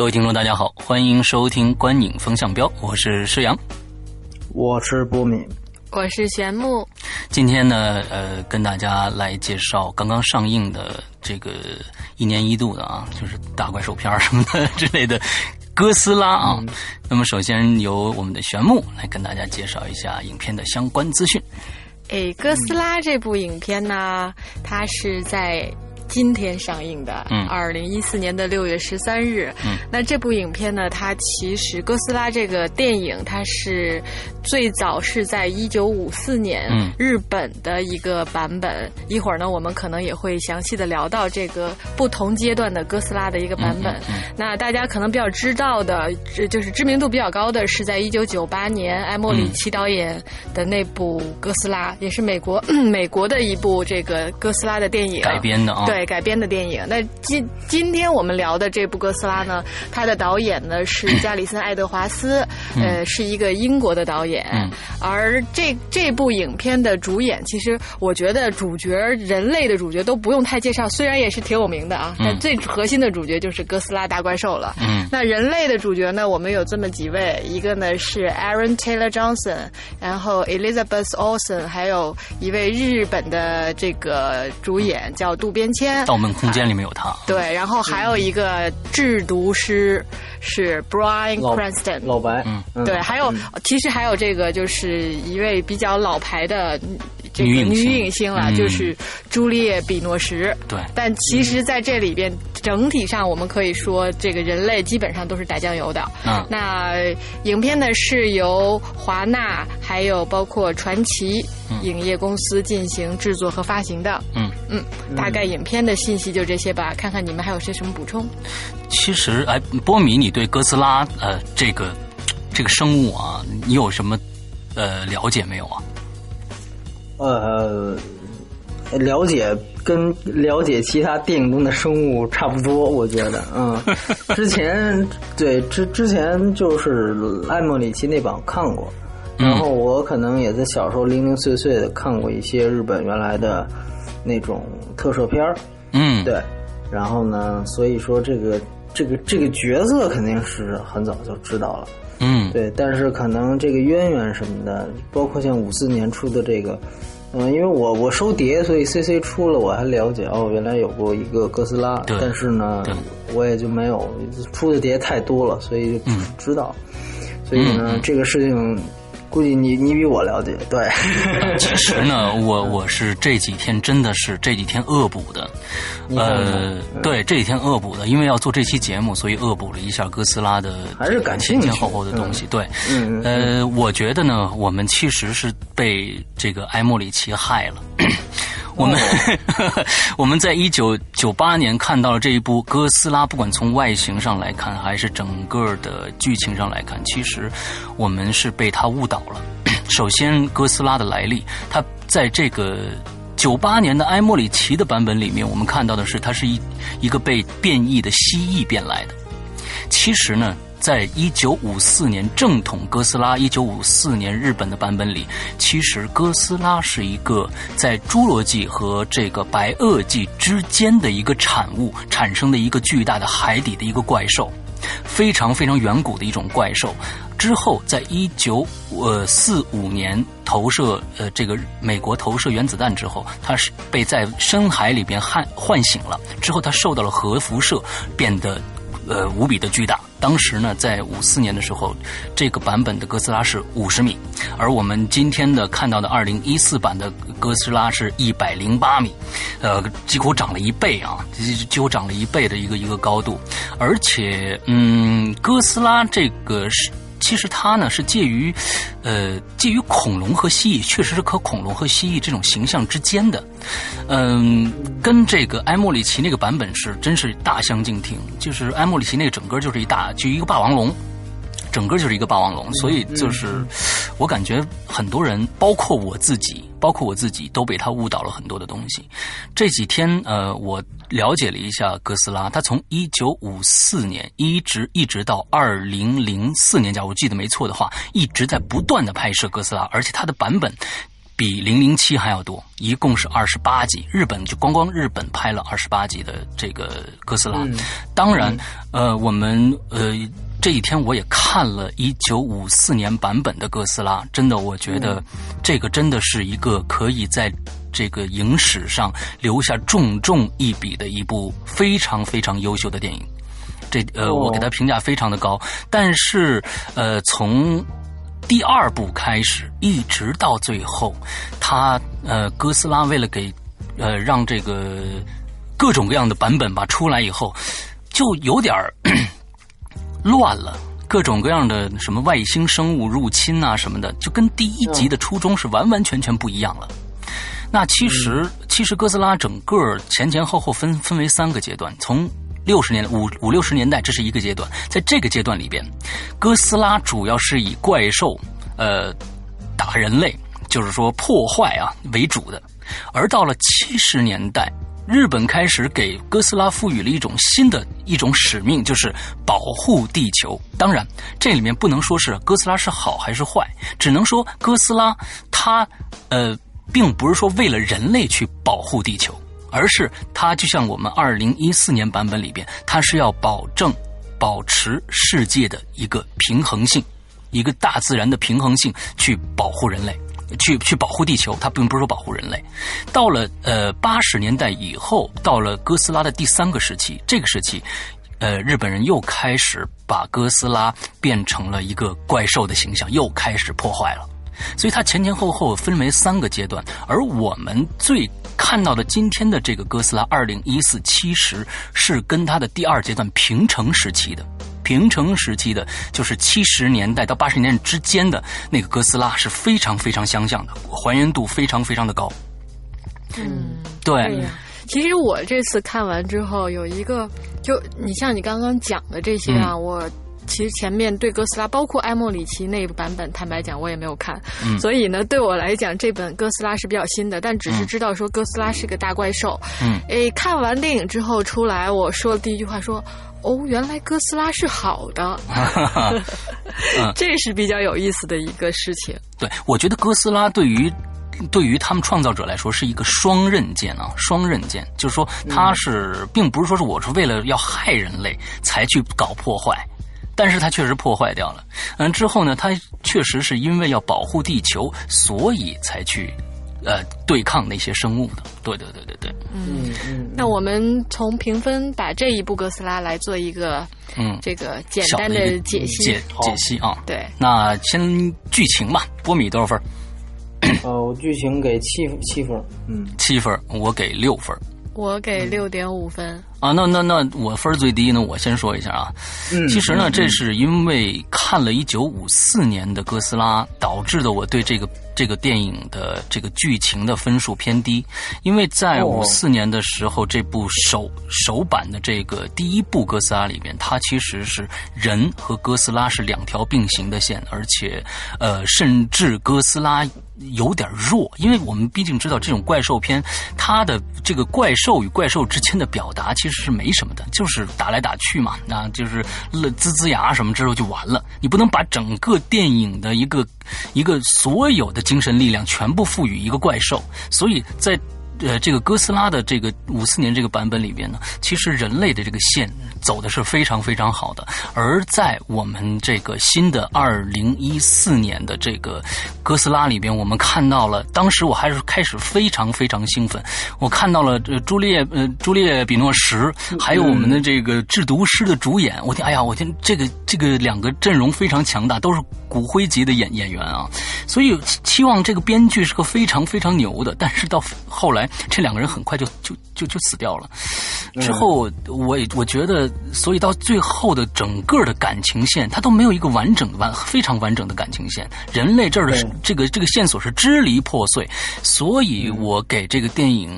各位听众，大家好，欢迎收听《观影风向标》，我是施阳，我是波米，我是玄木。今天呢，呃，跟大家来介绍刚刚上映的这个一年一度的啊，就是大怪兽片什么的之类的哥斯拉啊。那么，首先由我们的玄木来跟大家介绍一下影片的相关资讯。哎，哥斯拉这部影片呢，它是在。今天上映的，嗯，二零一四年的六月十三日，嗯，那这部影片呢，它其实哥斯拉这个电影，它是最早是在一九五四年，嗯，日本的一个版本。一会儿呢，我们可能也会详细的聊到这个不同阶段的哥斯拉的一个版本。那大家可能比较知道的，就是知名度比较高的，是在一九九八年埃莫里奇导演的那部哥斯拉，也是美国美国的一部这个哥斯拉的电影。改编的啊，对。改编的电影。那今今天我们聊的这部哥斯拉呢，它的导演呢是加里森·爱德华斯，呃，是一个英国的导演。而这这部影片的主演，其实我觉得主角人类的主角都不用太介绍，虽然也是挺有名的啊，但最核心的主角就是哥斯拉大怪兽了。嗯，那人类的主角呢，我们有这么几位，一个呢是 Aaron Taylor Johnson，然后 Elizabeth Olsen，还有一位日本的这个主演叫渡边谦。《盗梦空间》里面有他，对，然后还有一个制毒师是 Brian Cranston，老白，嗯，对，还有其实还有这个就是一位比较老牌的这个女影星了，就是朱丽叶·比诺什，对，但其实在这里边整体上我们可以说，这个人类基本上都是打酱油的。嗯，那影片呢是由华纳还有包括传奇影业公司进行制作和发行的。嗯嗯，大概影片的信息就这些吧，看看你们还有些什么补充。其实，哎，波米，你对哥斯拉呃这个这个生物啊，你有什么呃了解没有啊？呃，了解跟了解其他电影中的生物差不多，我觉得，嗯，之前对之之前就是艾莫里奇那版看过，然后我可能也在小时候零零碎碎的看过一些日本原来的那种特摄片儿，嗯，对，然后呢，所以说这个这个这个角色肯定是很早就知道了，嗯，对，但是可能这个渊源什么的，包括像五四年出的这个。嗯，因为我我收碟，所以 C C 出了我还了解哦，原来有过一个哥斯拉，但是呢，我也就没有出的碟太多了，所以就知道，所以呢，这个事情。估计你你比我了解，对。其实呢，我我是这几天真的是这几天恶补的，呃，对这几天恶补的，因为要做这期节目，所以恶补了一下哥斯拉的还是前前后后的东西。对，呃，我觉得呢，我们其实是被这个埃莫里奇害了。我们 我们在一九九八年看到了这一部哥斯拉，不管从外形上来看，还是整个的剧情上来看，其实我们是被他误导了。首先，哥斯拉的来历，它在这个九八年的埃莫里奇的版本里面，我们看到的是它是一一个被变异的蜥蜴变来的。其实呢。在一九五四年正统哥斯拉一九五四年日本的版本里，其实哥斯拉是一个在侏罗纪和这个白垩纪之间的一个产物产生的一个巨大的海底的一个怪兽，非常非常远古的一种怪兽。之后，在一九呃四五年投射呃这个美国投射原子弹之后，它是被在深海里边唤唤醒了。之后，它受到了核辐射，变得呃无比的巨大。当时呢，在五四年的时候，这个版本的哥斯拉是五十米，而我们今天的看到的二零一四版的哥斯拉是一百零八米，呃，几乎涨了一倍啊，几乎涨了一倍的一个一个高度，而且，嗯，哥斯拉这个是。其实它呢是介于，呃，介于恐龙和蜥蜴，确实是和恐龙和蜥蜴这种形象之间的，嗯，跟这个埃莫里奇那个版本是真是大相径庭。就是埃莫里奇那个整个就是一大就一个霸王龙，整个就是一个霸王龙，所以就是我感觉很多人，包括我自己，包括我自己都被他误导了很多的东西。这几天呃我。了解了一下哥斯拉，他从一九五四年一直一直到二零零四年，假如我记得没错的话，一直在不断的拍摄哥斯拉，而且它的版本比零零七还要多，一共是二十八集。日本就光光日本拍了二十八集的这个哥斯拉。当然，呃，我们呃这几天我也看了一九五四年版本的哥斯拉，真的，我觉得这个真的是一个可以在。这个影史上留下重重一笔的一部非常非常优秀的电影，这呃，我给他评价非常的高。但是呃，从第二部开始一直到最后，他呃，哥斯拉为了给呃让这个各种各样的版本吧出来以后，就有点乱了，各种各样的什么外星生物入侵啊什么的，就跟第一集的初衷是完完全全不一样了。那其实，其实哥斯拉整个前前后后分分为三个阶段。从六十年五五六十年代，这是一个阶段，在这个阶段里边，哥斯拉主要是以怪兽，呃，打人类，就是说破坏啊为主的。而到了七十年代，日本开始给哥斯拉赋予了一种新的一种使命，就是保护地球。当然，这里面不能说是哥斯拉是好还是坏，只能说哥斯拉它呃。并不是说为了人类去保护地球，而是它就像我们二零一四年版本里边，它是要保证保持世界的一个平衡性，一个大自然的平衡性，去保护人类，去去保护地球。它并不是说保护人类。到了呃八十年代以后，到了哥斯拉的第三个时期，这个时期，呃日本人又开始把哥斯拉变成了一个怪兽的形象，又开始破坏了。所以它前前后后分为三个阶段，而我们最看到的今天的这个哥斯拉二零一四，其实是跟它的第二阶段平成时期的平成时期的，就是七十年代到八十年代之间的那个哥斯拉是非常非常相像的，还原度非常非常的高。嗯，对。其实我这次看完之后，有一个，就你像你刚刚讲的这些啊，我。其实前面对哥斯拉，包括埃莫里奇那个版本，坦白讲我也没有看，嗯所以呢，对我来讲这本哥斯拉是比较新的，但只是知道说哥斯拉是个大怪兽。嗯，诶，看完电影之后出来，我说的第一句话说：“哦，原来哥斯拉是好的。”这是比较有意思的一个事情。对，我觉得哥斯拉对于对于他们创造者来说是一个双刃剑啊，双刃剑，就是说他是并不是说是我是为了要害人类才去搞破坏。但是它确实破坏掉了，嗯，之后呢，它确实是因为要保护地球，所以才去，呃，对抗那些生物的。对对对对对。嗯嗯。那我们从评分把这一部哥斯拉来做一个，嗯，这个简单的解析解解析啊。对。那先剧情吧，波米多少分？呃，我剧情给七七分。嗯，七分，我给六分。我给六点五分。啊，那那那我分最低呢？我先说一下啊。嗯。其实呢，这是因为看了一九五四年的哥斯拉，导致的我对这个这个电影的这个剧情的分数偏低。因为在五四年的时候，这部首首版的这个第一部哥斯拉里面，它其实是人和哥斯拉是两条并行的线，而且呃，甚至哥斯拉有点弱，因为我们毕竟知道这种怪兽片，它的这个怪兽与怪兽之间的表达其是没什么的，就是打来打去嘛，那就是呲呲牙什么之后就完了。你不能把整个电影的一个一个所有的精神力量全部赋予一个怪兽，所以在呃，这个哥斯拉的这个五四年这个版本里边呢，其实人类的这个线走的是非常非常好的。而在我们这个新的二零一四年的这个哥斯拉里边，我们看到了，当时我还是开始非常非常兴奋，我看到了朱丽叶呃朱丽叶比诺什，还有我们的这个制毒师的主演，我天，哎呀，我天，这个这个两个阵容非常强大，都是骨灰级的演演员啊，所以期望这个编剧是个非常非常牛的，但是到后来。这两个人很快就就就就死掉了。之后，我我觉得，所以到最后的整个的感情线，它都没有一个完整完非常完整的感情线。人类这儿的这个这个线索是支离破碎，所以我给这个电影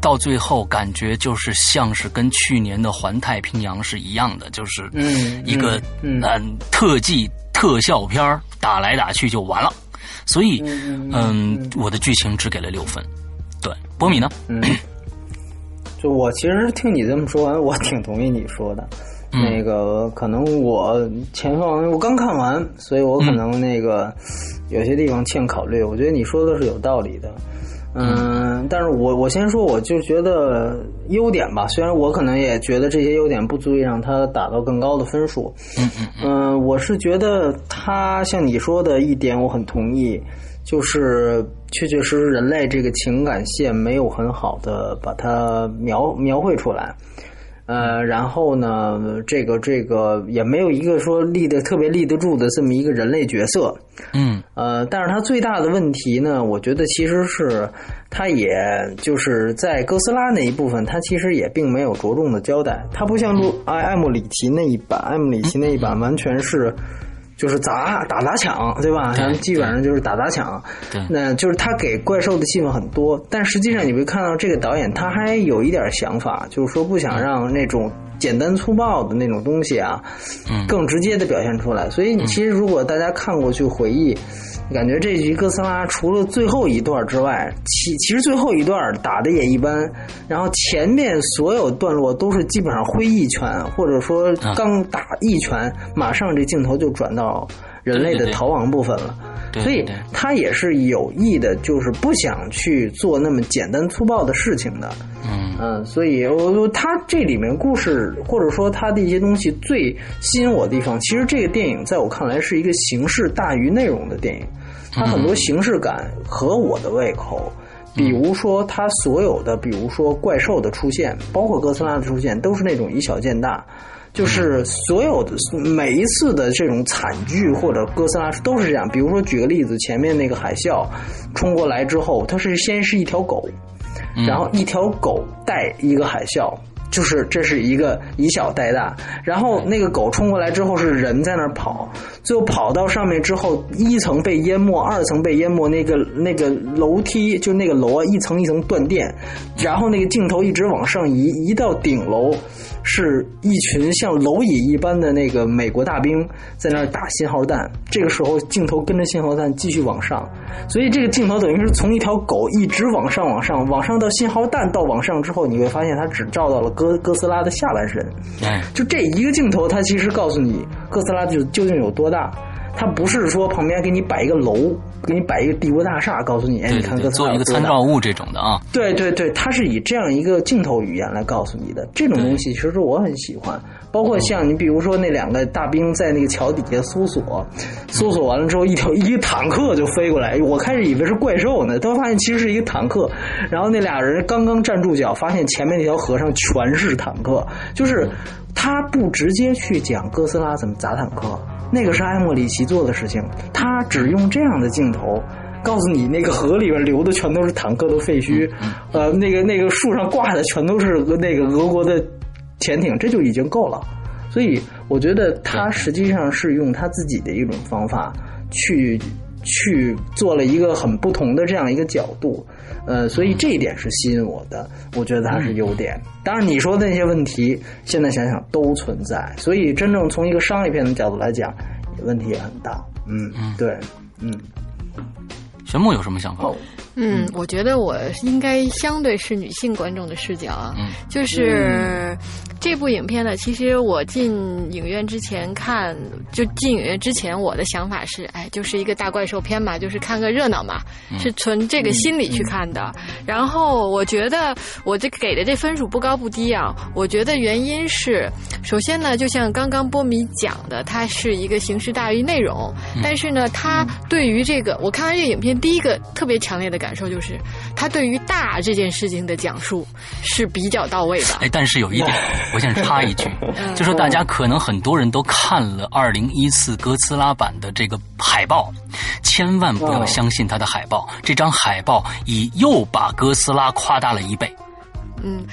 到最后感觉就是像是跟去年的《环太平洋》是一样的，就是一个嗯特技特效片打来打去就完了。所以，嗯，我的剧情只给了六分。对，波米呢？嗯，就我其实听你这么说完，我挺同意你说的。那个可能我前方我刚看完，所以我可能那个有些地方欠考虑。我觉得你说的是有道理的。嗯，但是我我先说，我就觉得优点吧。虽然我可能也觉得这些优点不足以让他打到更高的分数。嗯嗯嗯，我是觉得他像你说的一点，我很同意。就是确确实实，人类这个情感线没有很好的把它描描绘出来，呃，然后呢，这个这个也没有一个说立得特别立得住的这么一个人类角色，嗯，呃，但是它最大的问题呢，我觉得其实是它也就是在哥斯拉那一部分，它其实也并没有着重的交代，它不像路艾艾姆里奇那一版，艾姆里奇那一版完全是。就是砸打砸抢，对吧？咱基本上就是打砸抢。对，那就是他给怪兽的戏份很多，但实际上你会看到这个导演他还有一点想法，就是说不想让那种简单粗暴的那种东西啊，更直接的表现出来。所以，其实如果大家看过去回忆。感觉这局哥斯拉除了最后一段之外，其其实最后一段打的也一般，然后前面所有段落都是基本上挥一拳，或者说刚打一拳，马上这镜头就转到人类的逃亡部分了。所以他也是有意的，就是不想去做那么简单粗暴的事情的。嗯嗯，所以我他这里面故事或者说他的一些东西最吸引我的地方，其实这个电影在我看来是一个形式大于内容的电影。它很多形式感合我的胃口，比如说它所有的，比如说怪兽的出现，包括哥斯拉的出现，都是那种以小见大，就是所有的每一次的这种惨剧或者哥斯拉都是这样。比如说举个例子，前面那个海啸冲过来之后，它是先是一条狗，然后一条狗带一个海啸。就是这是一个以小带大，然后那个狗冲过来之后是人在那儿跑，最后跑到上面之后，一层被淹没，二层被淹没，那个那个楼梯就那个楼啊，一层一层断电，然后那个镜头一直往上移，移到顶楼。是一群像蝼蚁一般的那个美国大兵在那儿打信号弹，这个时候镜头跟着信号弹继续往上，所以这个镜头等于是从一条狗一直往上往上往上到信号弹到往上之后，你会发现它只照到了哥哥斯拉的下半身，就这一个镜头，它其实告诉你哥斯拉就究竟有多大。它不是说旁边给你摆一个楼，给你摆一个帝国大厦，告诉你，哎，你看哥斯拉做一个参照物这种的啊。对对对，它是以这样一个镜头语言来告诉你的。这种东西其实我很喜欢，包括像你比如说那两个大兵在那个桥底下搜索，搜索完了之后，一条一个坦克就飞过来，我开始以为是怪兽呢，都发现其实是一个坦克。然后那俩人刚刚站住脚，发现前面那条河上全是坦克，就是他不直接去讲哥斯拉怎么砸坦克。那个是埃莫里奇做的事情，他只用这样的镜头告诉你，那个河里边流的全都是坦克的废墟，呃，那个那个树上挂的全都是那个俄国的潜艇，这就已经够了。所以我觉得他实际上是用他自己的一种方法去去做了一个很不同的这样一个角度。呃，所以这一点是吸引我的，我觉得它是优点。当然，你说的那些问题，现在想想都存在。所以，真正从一个商业片的角度来讲，问题也很大。嗯，对，嗯。玄牧有什么想法？嗯，我觉得我应该相对是女性观众的视角啊，就是这这部影片呢，其实我进影院之前看，就进影院之前，我的想法是，哎，就是一个大怪兽片嘛，就是看个热闹嘛，是存这个心理去看的。然后我觉得我这给的这分数不高不低啊，我觉得原因是，首先呢，就像刚刚波米讲的，它是一个形式大于内容，但是呢，它对于这个，我看完这个影片，第一个特别强烈的感受就是，它对于大这件事情的讲述是比较到位的。哎，但是有一点，我想插一句，就说大家可能很多人都看了二零一四哥斯拉版的这个海报，千万不要相信它的海报，这张海报已又把哥斯拉夸大了一倍。嗯，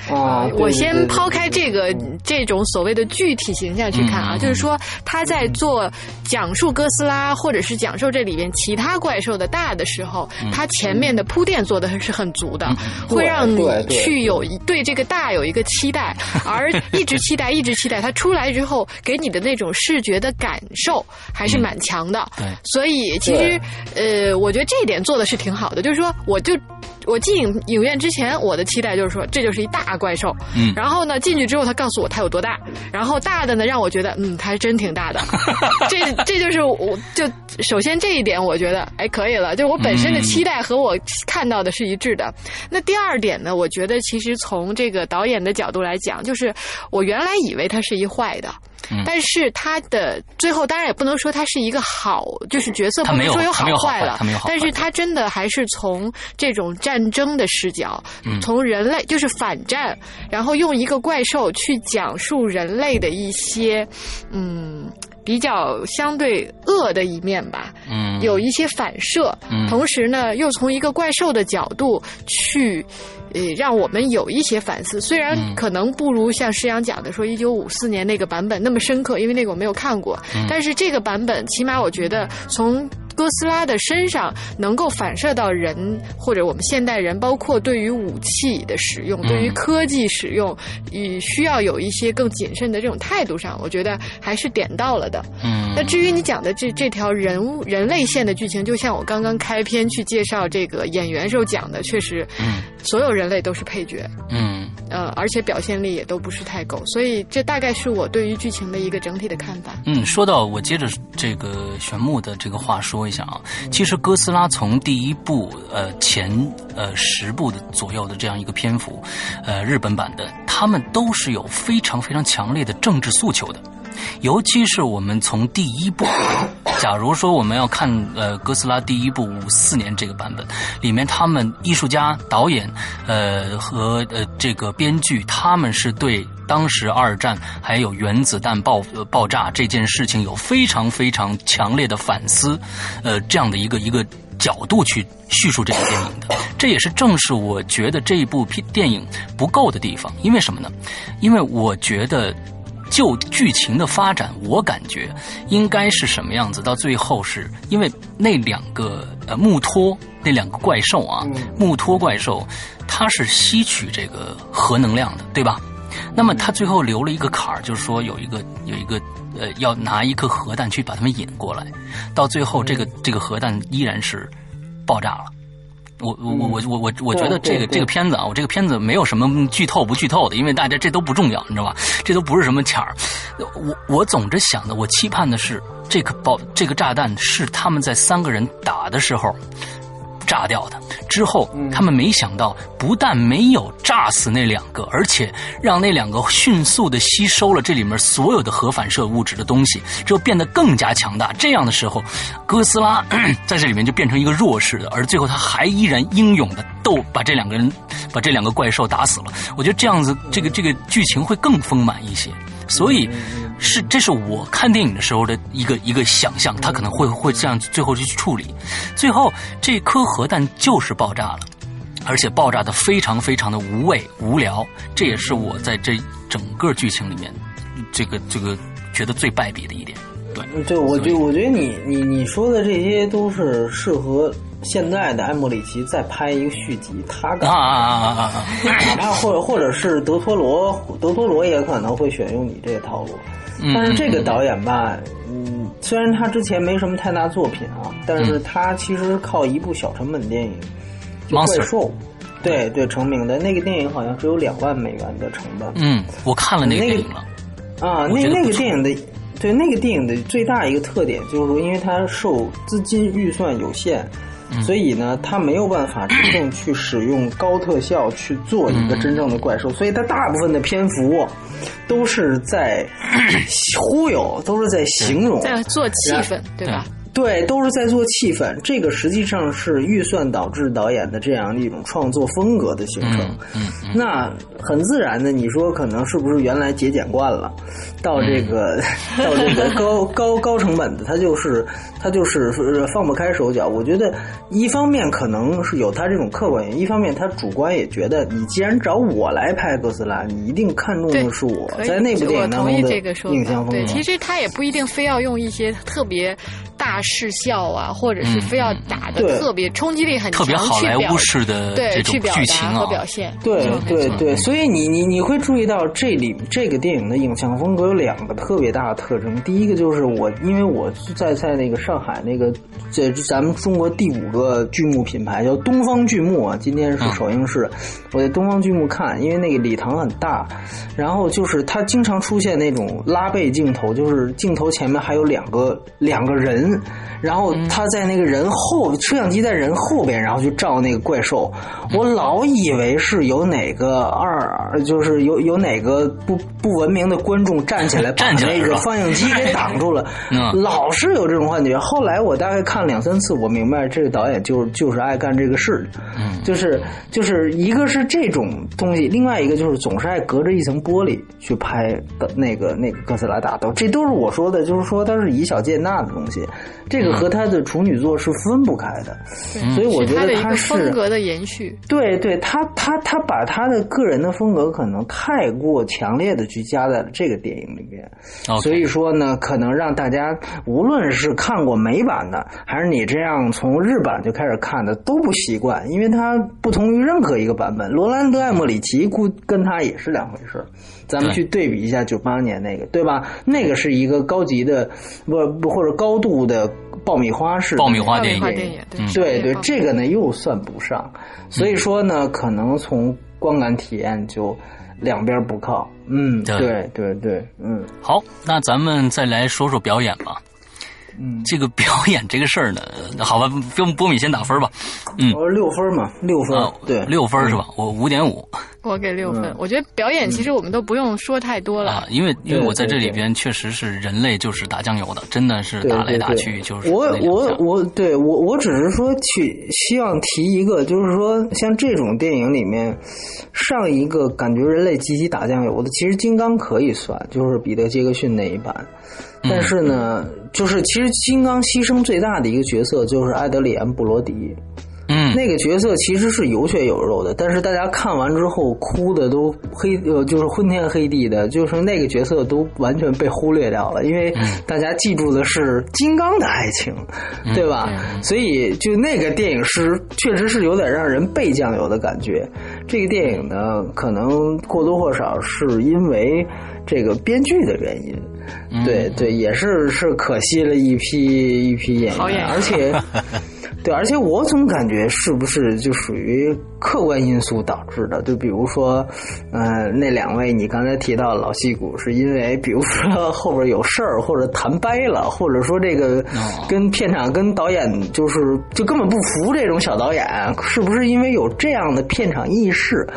我先抛开这个这种所谓的具体形象去看啊，就是说他在做讲述哥斯拉或者是讲述这里边其他怪兽的大的时候，他前面的铺垫做的是很足的，会让你去有对这个大有一个期待，而一直期待一直期待，它出来之后给你的那种视觉的感受还是蛮强的。所以其实呃，我觉得这一点做的是挺好的，就是说我就。我进影影院之前，我的期待就是说，这就是一大怪兽。嗯。然后呢，进去之后，他告诉我它有多大。然后大的呢，让我觉得，嗯，它还真挺大的。这这就是我就首先这一点，我觉得哎可以了。就我本身的期待和我看到的是一致的。那第二点呢，我觉得其实从这个导演的角度来讲，就是我原来以为它是一坏的。但是他的最后当然也不能说他是一个好，就是角色不能说有好坏了。但是他真的还是从这种战争的视角，从人类就是反战，然后用一个怪兽去讲述人类的一些嗯比较相对恶的一面吧。嗯，有一些反射。嗯，同时呢，又从一个怪兽的角度去。呃，让我们有一些反思，虽然可能不如像施阳讲的说一九五四年那个版本那么深刻，因为那个我没有看过，但是这个版本起码我觉得从。哥斯拉的身上能够反射到人或者我们现代人，包括对于武器的使用、对于科技使用，与需要有一些更谨慎的这种态度上，我觉得还是点到了的。嗯，那至于你讲的这这条人物人类线的剧情，就像我刚刚开篇去介绍这个演员时候讲的，确实，嗯，所有人类都是配角。嗯，呃，而且表现力也都不是太够，所以这大概是我对于剧情的一个整体的看法。嗯，说到我接着这个玄牧的这个话说。一下啊，其实哥斯拉从第一部呃前呃十部的左右的这样一个篇幅，呃日本版的，他们都是有非常非常强烈的政治诉求的，尤其是我们从第一部，假如说我们要看呃哥斯拉第一部五四年这个版本，里面他们艺术家、导演呃和呃这个编剧，他们是对。当时二战还有原子弹爆爆炸这件事情有非常非常强烈的反思，呃，这样的一个一个角度去叙述这部电影的，这也是正是我觉得这一部片电影不够的地方。因为什么呢？因为我觉得就剧情的发展，我感觉应该是什么样子？到最后是因为那两个呃木托那两个怪兽啊，木托怪兽，它是吸取这个核能量的，对吧？那么它最后留了一个坎儿，就是说有一个有一个呃，要拿一颗核弹去把他们引过来，到最后这个这个核弹依然是爆炸了。我我我我我我觉得这个这个片子啊，我这个片子没有什么剧透不剧透的，因为大家这都不重要，你知道吧？这都不是什么钱儿。我我总着想的，我期盼的是这个爆这个炸弹是他们在三个人打的时候。炸掉的之后，他们没想到，不但没有炸死那两个，而且让那两个迅速的吸收了这里面所有的核反射物质的东西，之后变得更加强大。这样的时候，哥斯拉 在这里面就变成一个弱势的，而最后他还依然英勇的斗，把这两个人，把这两个怪兽打死了。我觉得这样子，这个这个剧情会更丰满一些。所以，是这是我看电影的时候的一个一个想象，他可能会会这样最后去处理。最后这颗核弹就是爆炸了，而且爆炸的非常非常的无味无聊。这也是我在这整个剧情里面，这个这个觉得最败笔的一点。对，对，我觉我觉得你你你说的这些都是适合。现在的艾莫里奇再拍一个续集，他啊啊啊啊啊！哪怕或者或者是德托罗，德托罗也可能会选用你这个套路。但是这个导演吧，嗯，虽然他之前没什么太大作品啊，但是他其实靠一部小成本电影《怪兽》对对成名的那个电影好像只有两万美元的成本。嗯，我看了那个电影了。啊，那那个电影的，对那个电影的最大一个特点就是说，因为它受资金预算有限，所以呢，它没有办法真正去使用高特效去做一个真正的怪兽，所以它大部分的篇幅都是在 忽悠，都是在形容，在做气氛，对吧？对，都是在做气氛。这个实际上是预算导致导演的这样的一种创作风格的形成。嗯，那很自然的，你说可能是不是原来节俭惯了，到这个 到这个高高高成本的，他就是他就是放不开手脚。我觉得一方面可能是有他这种客观原因，一方面他主观也觉得，你既然找我来拍哥斯拉，你一定看中的是我在那部电影当中的影像风格。对，其实他也不一定非要用一些特别大。视效啊，或者是非要打的特别冲击力很强，特别好莱坞式的这种剧情和表现，对对对，所以你你你会注意到这里这个电影的影像风格有两个特别大的特征。第一个就是我，因为我在在那个上海那个这咱们中国第五个剧目品牌叫东方剧目啊，今天是首映式，我在东方剧目看，因为那个礼堂很大，然后就是它经常出现那种拉背镜头，就是镜头前面还有两个两个人。然后他在那个人后，摄像机在人后边，然后去照那个怪兽。我老以为是有哪个二，就是有有哪个不不文明的观众站起来 把那个放映机给挡住了，老是有这种幻觉。后来我大概看两三次，我明白这个导演就就是爱干这个事就是就是一个是这种东西，另外一个就是总是爱隔着一层玻璃去拍的那个那个哥斯拉打斗，这都是我说的，就是说它是以小见大的东西。这个和他的处女作是分不开的，所以我觉得他是风格的延续。对，对他，他他把他的个人的风格可能太过强烈的去加在了这个电影里面，所以说呢，可能让大家无论是看过美版的，还是你这样从日版就开始看的，都不习惯，因为它不同于任何一个版本。罗兰德·艾默里奇估跟他也是两回事。咱们去对比一下九八年那个，对吧？那个是一个高级的，不不或者高度的爆米花式爆米花电影，对对，这个呢又算不上。所以说呢，可能从观感体验就两边不靠。嗯，对对对，嗯。好，那咱们再来说说表演吧。嗯，这个表演这个事儿呢，好吧，跟波米先打分吧。嗯，我六分嘛，六分，对，六分是吧？我五点五。我给六分。我觉得表演其实我们都不用说太多了，因为因为我在这里边确实是人类就是打酱油的，真的是打来打去就是。我我我对我我只是说去希望提一个，就是说像这种电影里面上一个感觉人类积极打酱油的，其实金刚可以算，就是彼得杰克逊那一版。但是呢，就是其实金刚牺牲最大的一个角色就是埃德里安·布罗迪。嗯，那个角色其实是有血有肉的，但是大家看完之后哭的都黑呃，就是昏天黑地的，就是那个角色都完全被忽略掉了，因为大家记住的是金刚的爱情，对吧？所以就那个电影是确实是有点让人背酱油的感觉。这个电影呢，可能或多或少是因为这个编剧的原因。对对，也是是可惜了一批一批演员，而且，对，而且我总感觉是不是就属于客观因素导致的？就比如说，嗯，那两位你刚才提到老戏骨，是因为比如说后边有事儿，或者谈掰了，或者说这个跟片场跟导演就是就根本不服这种小导演，是不是因为有这样的片场意识？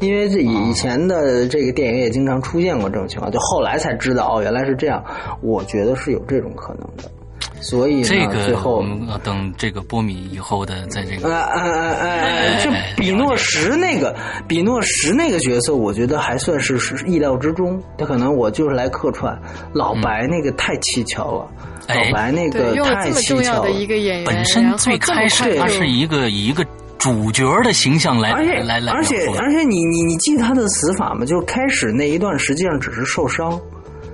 因为这以前的这个电影也经常出现过这种情况，就后来才知道哦，原来是这样。我觉得是有这种可能的，所以这个最后等这个波米以后的在这个哎哎哎哎，就比诺什那个比诺什那个角色，我觉得还算是是意料之中。他可能我就是来客串，老白那个太蹊跷了，老白那个太蹊跷了。本身最开始他是一个一个。主角的形象来，而且来来，而且而且你你你记他的死法吗？就是开始那一段实际上只是受伤，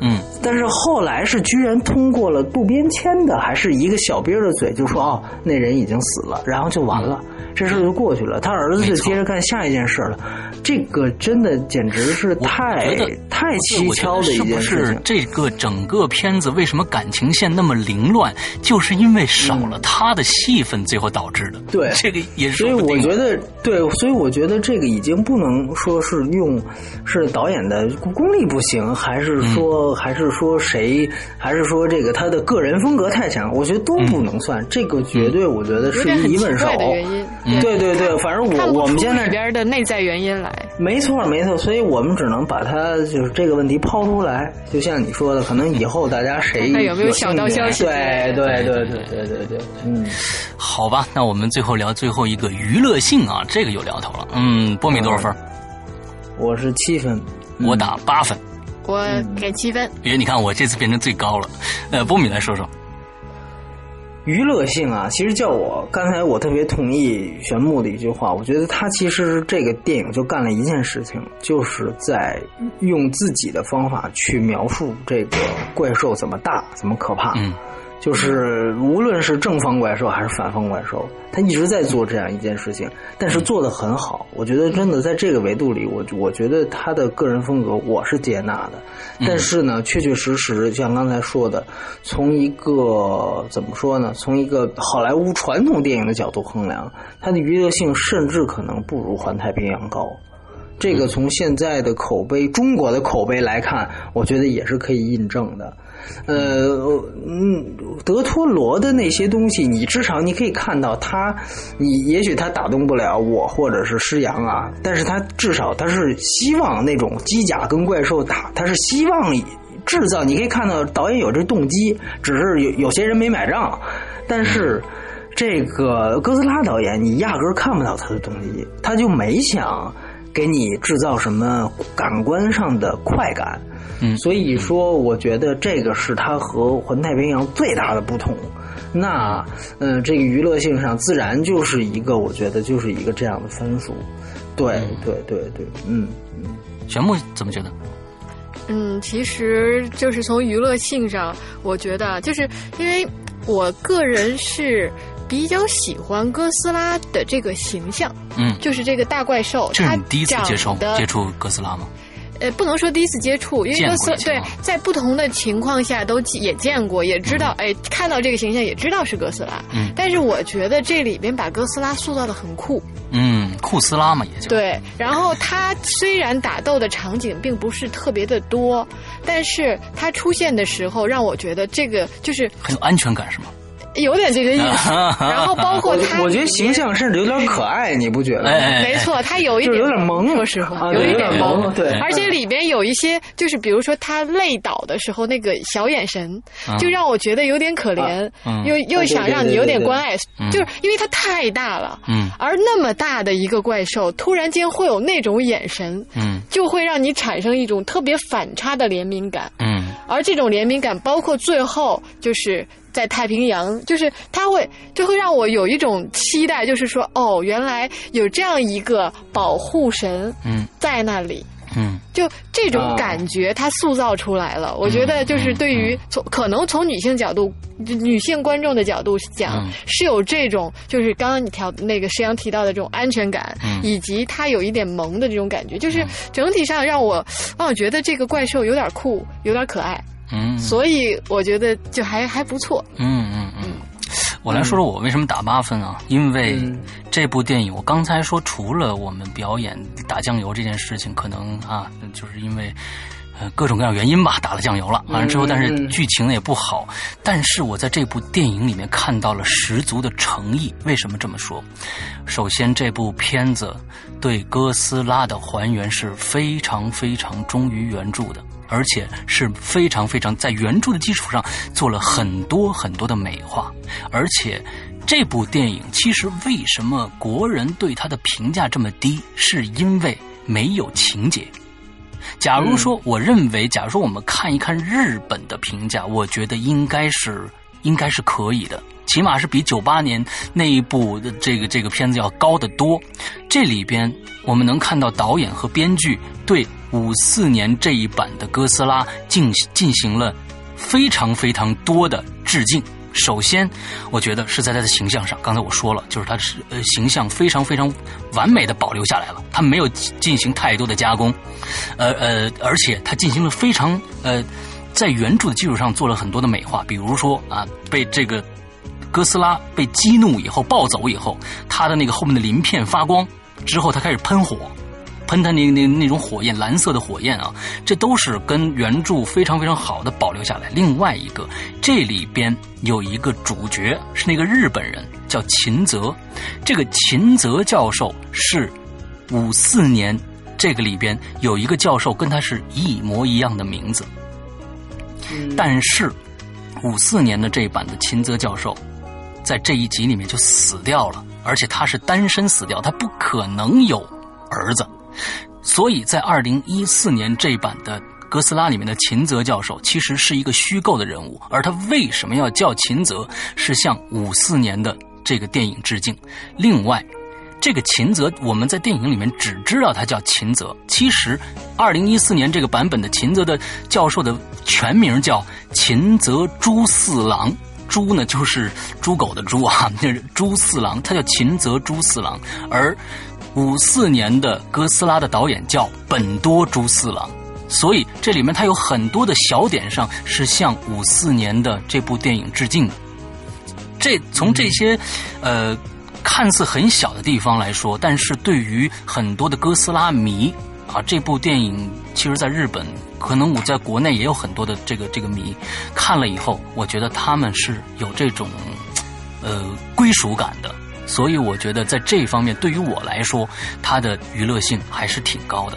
嗯，但是后来是居然通过了渡边谦的还是一个小兵的嘴，就说哦那人已经死了，然后就完了。这事就过去了。他儿子就接着干下一件事了。这个真的简直是太太蹊跷的一件事情。这个整个片子为什么感情线那么凌乱，就是因为少了他的戏份，最后导致的。对，这个也是。所以我觉得，对，所以我觉得这个已经不能说是用是导演的功力不行，还是说还是说谁，还是说这个他的个人风格太强，我觉得都不能算。这个绝对，我觉得是一问少。对对对，反正我我们现在里边的内在原因来。没错没错，所以我们只能把它就是这个问题抛出来。就像你说的，可能以后大家谁有没有想到消息？对对对对对对对，嗯，好吧，那我们最后聊最后一个娱乐性啊，这个有聊头了。嗯，波米多少分？我是七分，我打八分，我给七分。因为你看我这次变成最高了。呃，波米来说说。娱乐性啊，其实叫我刚才我特别同意玄牧的一句话，我觉得他其实这个电影就干了一件事情，就是在用自己的方法去描述这个怪兽怎么大、怎么可怕。嗯。就是无论是正方怪兽还是反方怪兽，他一直在做这样一件事情，但是做的很好。我觉得真的在这个维度里，我我觉得他的个人风格我是接纳的。但是呢，确确实实像刚才说的，从一个怎么说呢？从一个好莱坞传统电影的角度衡量，它的娱乐性甚至可能不如《环太平洋》高。这个从现在的口碑，中国的口碑来看，我觉得也是可以印证的。呃，嗯，德托罗的那些东西，你至少你可以看到他，你也许他打动不了我或者是施洋啊，但是他至少他是希望那种机甲跟怪兽打，他是希望制造，你可以看到导演有这动机，只是有有些人没买账，但是这个哥斯拉导演，你压根儿看不到他的动机，他就没想给你制造什么感官上的快感。嗯，所以说，我觉得这个是它和《环太平洋》最大的不同。那，嗯，这个娱乐性上自然就是一个，我觉得就是一个这样的分数。对，对，对，对，嗯嗯。玄木怎么觉得？嗯，其实就是从娱乐性上，我觉得就是因为我个人是比较喜欢哥斯拉的这个形象。嗯，就是这个大怪兽，这是你第一次接触接触哥斯拉吗？呃，不能说第一次接触，因为哥斯对在不同的情况下都也见过，也知道，哎，看到这个形象也知道是哥斯拉。嗯，但是我觉得这里边把哥斯拉塑造的很酷。嗯，酷斯拉嘛，也就对。然后他虽然打斗的场景并不是特别的多，但是他出现的时候让我觉得这个就是很有安全感，是吗？有点这个意思，然后包括他，我觉得形象甚至有点可爱，你不觉得？没错，他有一点有点萌，说实话，有一点萌，对。而且里边有一些，就是比如说他累倒的时候那个小眼神，就让我觉得有点可怜，又又想让你有点关爱，就是因为他太大了，嗯，而那么大的一个怪兽，突然间会有那种眼神，嗯，就会让你产生一种特别反差的怜悯感，嗯，而这种怜悯感包括最后就是。在太平洋，就是他会就会让我有一种期待，就是说，哦，原来有这样一个保护神，嗯，在那里，嗯，就这种感觉，它塑造出来了。我觉得，就是对于从可能从女性角度，女性观众的角度讲，是有这种，就是刚刚你调那个石阳提到的这种安全感，以及它有一点萌的这种感觉，就是整体上让我让我觉得这个怪兽有点酷，有点可爱。嗯，所以我觉得就还还不错。嗯嗯嗯，我来说说我为什么打八分啊？因为这部电影，我刚才说除了我们表演打酱油这件事情，可能啊，就是因为呃各种各样原因吧，打了酱油了。完了之后，但是剧情也不好。但是我在这部电影里面看到了十足的诚意。为什么这么说？首先，这部片子对哥斯拉的还原是非常非常忠于原著的。而且是非常非常在原著的基础上做了很多很多的美化，而且这部电影其实为什么国人对它的评价这么低，是因为没有情节。假如说，我认为，假如说我们看一看日本的评价，我觉得应该是应该是可以的，起码是比九八年那一部的这个这个片子要高得多。这里边我们能看到导演和编剧对。五四年这一版的哥斯拉进进行了非常非常多的致敬，首先，我觉得是在他的形象上，刚才我说了，就是他是呃形象非常非常完美的保留下来了，他没有进行太多的加工，呃呃，而且他进行了非常呃在原著的基础上做了很多的美化，比如说啊被这个哥斯拉被激怒以后暴走以后，他的那个后面的鳞片发光之后，他开始喷火。喷他那那那种火焰，蓝色的火焰啊，这都是跟原著非常非常好的保留下来。另外一个，这里边有一个主角是那个日本人，叫秦泽。这个秦泽教授是五四年，这个里边有一个教授跟他是一模一样的名字，但是五四年的这版的秦泽教授在这一集里面就死掉了，而且他是单身死掉，他不可能有儿子。所以在二零一四年这版的哥斯拉里面的秦泽教授其实是一个虚构的人物，而他为什么要叫秦泽，是向五四年的这个电影致敬。另外，这个秦泽我们在电影里面只知道他叫秦泽，其实二零一四年这个版本的秦泽的教授的全名叫秦泽朱四郎，猪呢就是猪狗的猪啊，就是猪四郎，他叫秦泽猪四郎，而。五四年的哥斯拉的导演叫本多猪四郎，所以这里面他有很多的小点上是向五四年的这部电影致敬的。这从这些呃看似很小的地方来说，但是对于很多的哥斯拉迷啊，这部电影其实在日本，可能我在国内也有很多的这个这个迷看了以后，我觉得他们是有这种呃归属感的。所以我觉得在这方面，对于我来说，它的娱乐性还是挺高的。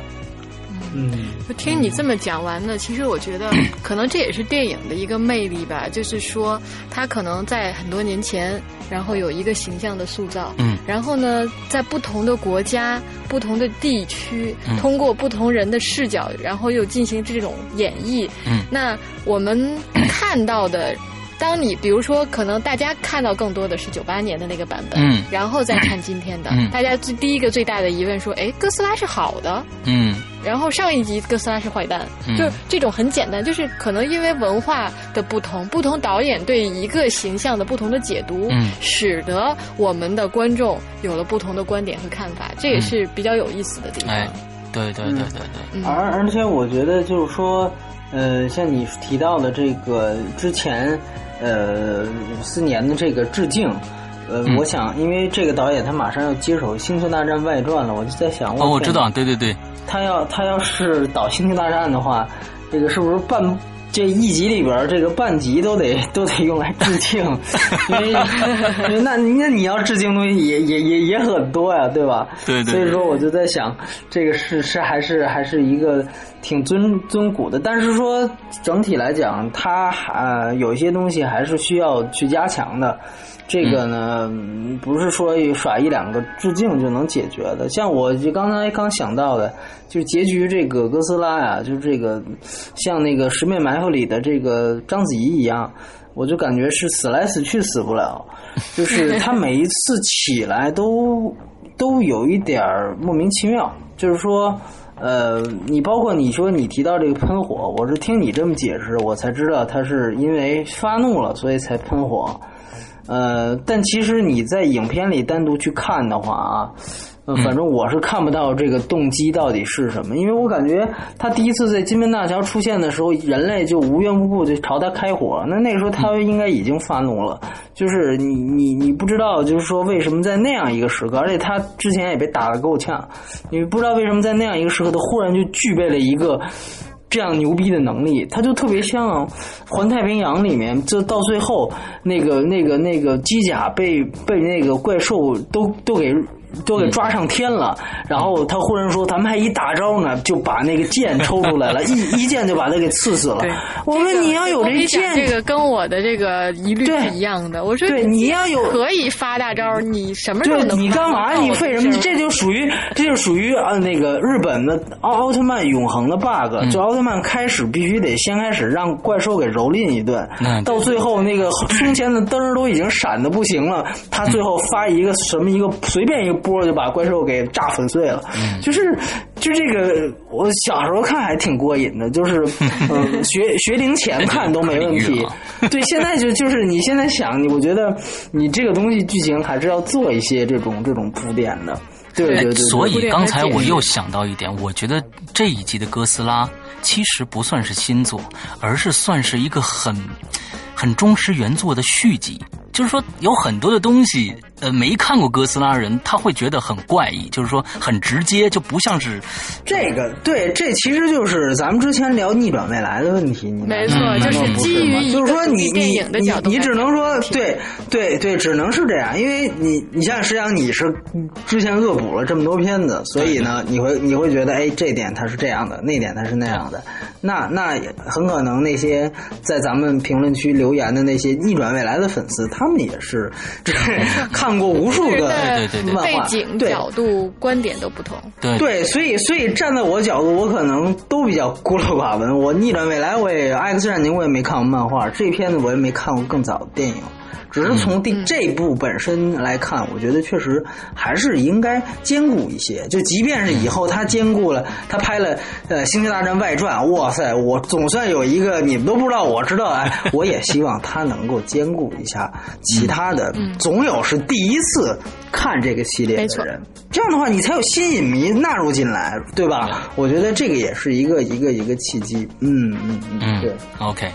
嗯，就听你这么讲完呢，其实我觉得 可能这也是电影的一个魅力吧。就是说，它可能在很多年前，然后有一个形象的塑造，嗯，然后呢，在不同的国家、不同的地区，通过不同人的视角，然后又进行这种演绎，嗯，那我们 看到的。当你比如说，可能大家看到更多的是九八年的那个版本，嗯，然后再看今天的，大家最第一个最大的疑问说，哎，哥斯拉是好的，嗯，然后上一集哥斯拉是坏蛋，就是这种很简单，就是可能因为文化的不同，不同导演对一个形象的不同的解读，嗯，使得我们的观众有了不同的观点和看法，这也是比较有意思的地方。哎，对对对对对，而而且我觉得就是说，呃，像你提到的这个之前。呃，五四年的这个致敬，呃，我想，因为这个导演他马上要接手《星球大战外传》了，我就在想，哦，我知道，对对对，他要他要是导《星球大战》的话，这个是不是半这一集里边这个半集都得都得用来致敬？因为那那你要致敬东西也也也也很多呀，对吧？对对。所以说我就在想，这个是是还是还是一个。挺尊尊古的，但是说整体来讲，它还有一些东西还是需要去加强的。这个呢，不是说耍一两个致敬就能解决的。像我就刚才刚想到的，就是结局这个哥斯拉呀，就是这个像那个《十面埋伏》里的这个章子怡一样，我就感觉是死来死去死不了，就是他每一次起来都都有一点莫名其妙，就是说。呃，你包括你说你提到这个喷火，我是听你这么解释，我才知道他是因为发怒了，所以才喷火。呃，但其实你在影片里单独去看的话啊。反正我是看不到这个动机到底是什么，因为我感觉他第一次在金门大桥出现的时候，人类就无缘无故就朝他开火，那那个时候他应该已经发怒了。就是你你你不知道，就是说为什么在那样一个时刻，而且他之前也被打得够呛，你不知道为什么在那样一个时刻，他忽然就具备了一个这样牛逼的能力，他就特别像《环太平洋》里面，就到最后那个那个那个机甲被被那个怪兽都都给。都给抓上天了，然后他忽然说：“咱们还一大招呢，就把那个剑抽出来了，一一剑就把他给刺死了。”我说：“你要有这剑，这个跟我的这个疑虑是一样的。”我说：“对，你要有可以发大招，你什么时候能？你干嘛？你费什么？这就属于这就属于啊那个日本的奥奥特曼永恒的 bug，就奥特曼开始必须得先开始让怪兽给蹂躏一顿，到最后那个胸前的灯都已经闪的不行了，他最后发一个什么一个随便一个。波就把怪兽给炸粉碎了，就是就这个，我小时候看还挺过瘾的，就是嗯，学学龄前看都没问题。对，现在就就是你现在想，你我觉得你这个东西剧情还是要做一些这种这种铺垫的。对对对。所以刚才我又想到一点，我觉得这一集的哥斯拉其实不算是新作，而是算是一个很很忠实原作的续集。就是说，有很多的东西。呃，没看过哥斯拉人，他会觉得很怪异，就是说很直接，就不像是这个。对，这其实就是咱们之前聊逆转未来的问题。你没错，就是基于就是说你你你你只能说对对对，只能是这样，因为你你像实际上你是之前恶补了这么多片子，所以呢，你会你会觉得哎，这点它是这样的，那点它是那样的。那那很可能那些在咱们评论区留言的那些逆转未来的粉丝，他们也是这 看。看过无数个背景、角度、观点都不同。对对，所以所以站在我角度，我可能都比较孤陋寡闻。我逆转未来，我也《X 战警》，我也没看过漫画，这片子我也没看过更早的电影。只是从第这部本身来看，我觉得确实还是应该兼顾一些。就即便是以后他兼顾了，他拍了呃《星球大战外传》，哇塞，我总算有一个你们都不知道，我知道哎，我也希望他能够兼顾一下其他的。总有是第一次看这个系列的人，这样的话你才有新影迷纳入进来，对吧？我觉得这个也是一个一个一个契机。嗯嗯嗯，对，OK。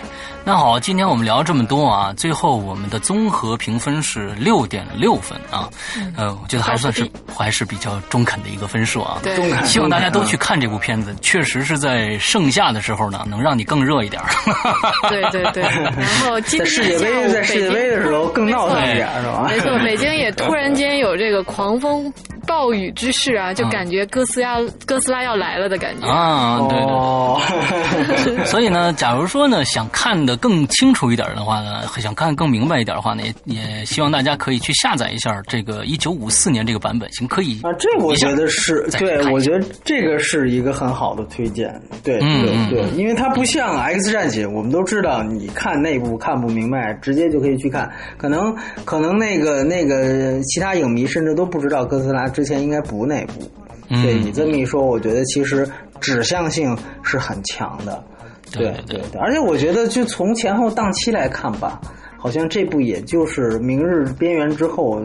那好，今天我们聊这么多啊，最后我们的综合评分是六点六分啊，呃，我觉得还算是还是比较中肯的一个分数啊。对，希望大家都去看这部片子，确实是在盛夏的时候呢，能让你更热一点。对对对，然后今天世界杯在世界杯的时候更闹腾一点是吧？没错，北京也突然间有这个狂风暴雨之势啊，就感觉哥斯拉哥斯拉要来了的感觉啊。对对。所以呢，假如说呢，想看的。更清楚一点的话呢，想看更明白一点的话呢，也也希望大家可以去下载一下这个一九五四年这个版本，行可以啊。这我觉得是对，我觉得这个是一个很好的推荐。对对对，因为它不像 X 战警，我们都知道，你看内部看不明白，直接就可以去看。可能可能那个那个其他影迷甚至都不知道哥斯拉之前应该不内部。对你这么一说，我觉得其实指向性是很强的。对对对，而且我觉得，就从前后档期来看吧。好像这部也就是《明日边缘》之后，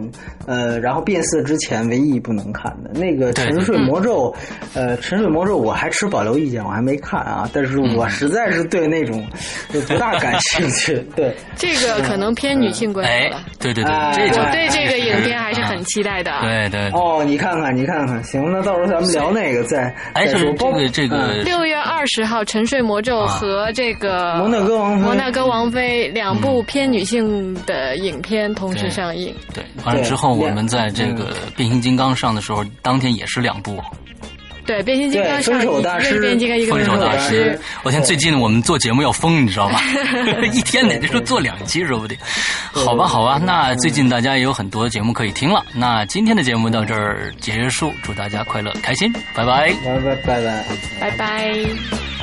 呃，然后变色之前唯一不能看的那个《沉睡魔咒》，呃，《沉睡魔咒》我还持保留意见，我还没看啊。但是我实在是对那种就不大感兴趣。对，这个可能偏女性观众吧。对对对，我对这个 影片还是很期待的。对对。哦，你看看，你看看，行，那到时候咱们聊那个再再说。这个这个。六月二十号，《沉睡魔咒》和这个《摩纳哥王妃》摩纳哥王妃两部偏女性的影片同时上映，对，完了之后我们在这个变形金刚上的时候，当天也是两部。对，变形金刚分手大师，变形金刚一个分手大师。我天，最近我们做节目要疯，你知道吧？一天得说做两期，说不定。好吧，好吧，那最近大家也有很多节目可以听了。那今天的节目到这儿结束，祝大家快乐开心，拜拜，拜拜拜拜拜拜。